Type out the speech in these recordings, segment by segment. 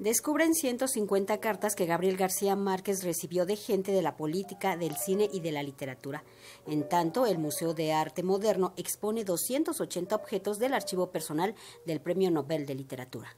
descubren 150 cartas que Gabriel García Márquez recibió de gente de la política, del cine y de la literatura. En tanto, el Museo de Arte Moderno expone 280 objetos del archivo personal del Premio Nobel de Literatura.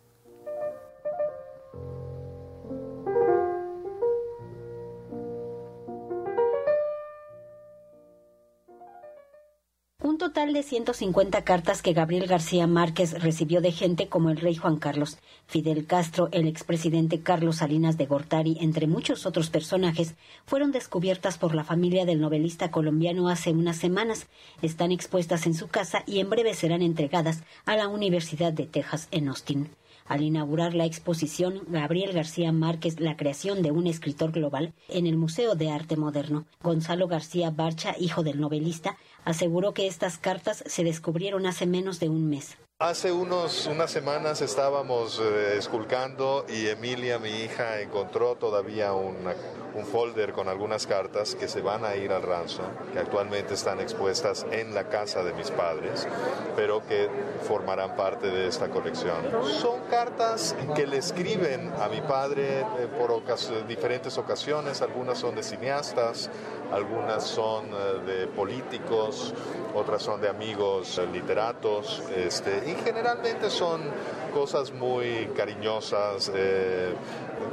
Un total de 150 cartas que Gabriel García Márquez recibió de gente como el rey Juan Carlos, Fidel Castro, el expresidente Carlos Salinas de Gortari, entre muchos otros personajes, fueron descubiertas por la familia del novelista colombiano hace unas semanas. Están expuestas en su casa y en breve serán entregadas a la Universidad de Texas en Austin. Al inaugurar la exposición Gabriel García Márquez, la creación de un escritor global en el Museo de Arte Moderno, Gonzalo García Barcha, hijo del novelista, aseguró que estas cartas se descubrieron hace menos de un mes. Hace unos, unas semanas estábamos eh, esculcando y Emilia, mi hija, encontró todavía un folder con algunas cartas que se van a ir al ranzo, que actualmente están expuestas en la casa de mis padres, pero que formarán parte de esta colección. Son cartas que le escriben a mi padre eh, por diferentes ocasiones, algunas son de cineastas, algunas son eh, de políticos, otras son de amigos literatos, este, y generalmente son cosas muy cariñosas, eh,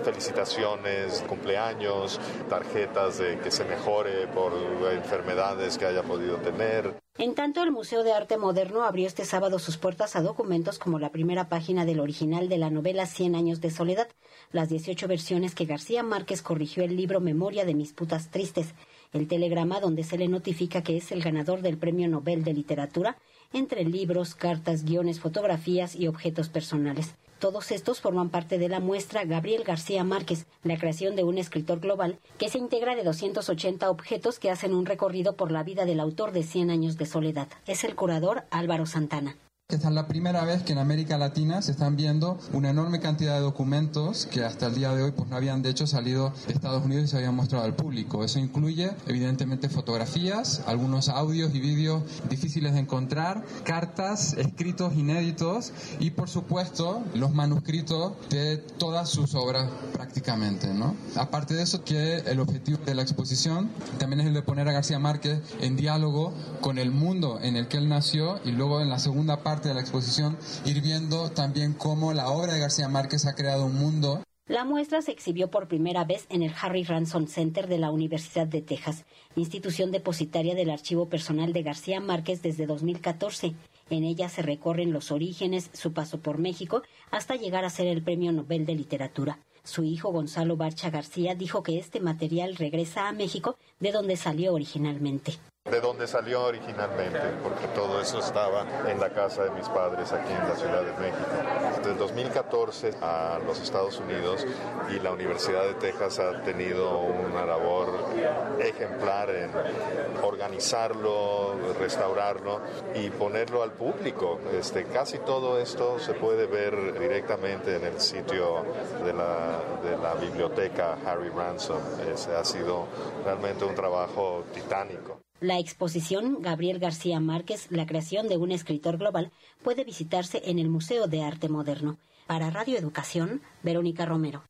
felicitaciones, cumpleaños, tarjetas de que se mejore por enfermedades que haya podido tener. En tanto, el Museo de Arte Moderno abrió este sábado sus puertas a documentos como la primera página del original de la novela Cien años de soledad, las 18 versiones que García Márquez corrigió el libro Memoria de mis putas tristes, el telegrama donde se le notifica que es el ganador del Premio Nobel de Literatura, entre libros, cartas, guiones, fotografías y objetos personales. Todos estos forman parte de la muestra Gabriel García Márquez, la creación de un escritor global, que se integra de 280 objetos que hacen un recorrido por la vida del autor de Cien años de soledad. Es el curador Álvaro Santana. Esta es la primera vez que en América Latina se están viendo una enorme cantidad de documentos que hasta el día de hoy pues no habían de hecho salido de Estados Unidos y se habían mostrado al público. Eso incluye evidentemente fotografías, algunos audios y vídeos difíciles de encontrar, cartas, escritos inéditos y por supuesto los manuscritos de todas sus obras prácticamente. ¿no? Aparte de eso que el objetivo de la exposición también es el de poner a García Márquez en diálogo con el mundo en el que él nació y luego en la segunda parte de la exposición, ir viendo también cómo la obra de García Márquez ha creado un mundo la muestra se exhibió por primera vez en el Harry Ransom Center de la Universidad de Texas, institución depositaria del archivo personal de García Márquez desde 2014. En ella se recorren los orígenes, su paso por México, hasta llegar a ser el Premio Nobel de Literatura. Su hijo Gonzalo Barcha García dijo que este material regresa a México de donde salió originalmente de donde salió originalmente, porque todo eso estaba en la casa de mis padres aquí en la Ciudad de México. Desde el 2014 a los Estados Unidos y la Universidad de Texas ha tenido una labor ejemplar en organizarlo, restaurarlo y ponerlo al público. Este, casi todo esto se puede ver directamente en el sitio de la, de la biblioteca Harry Ransom. Ese ha sido realmente un trabajo titánico. La exposición Gabriel García Márquez, la creación de un escritor global, puede visitarse en el Museo de Arte Moderno. Para Radio Educación, Verónica Romero.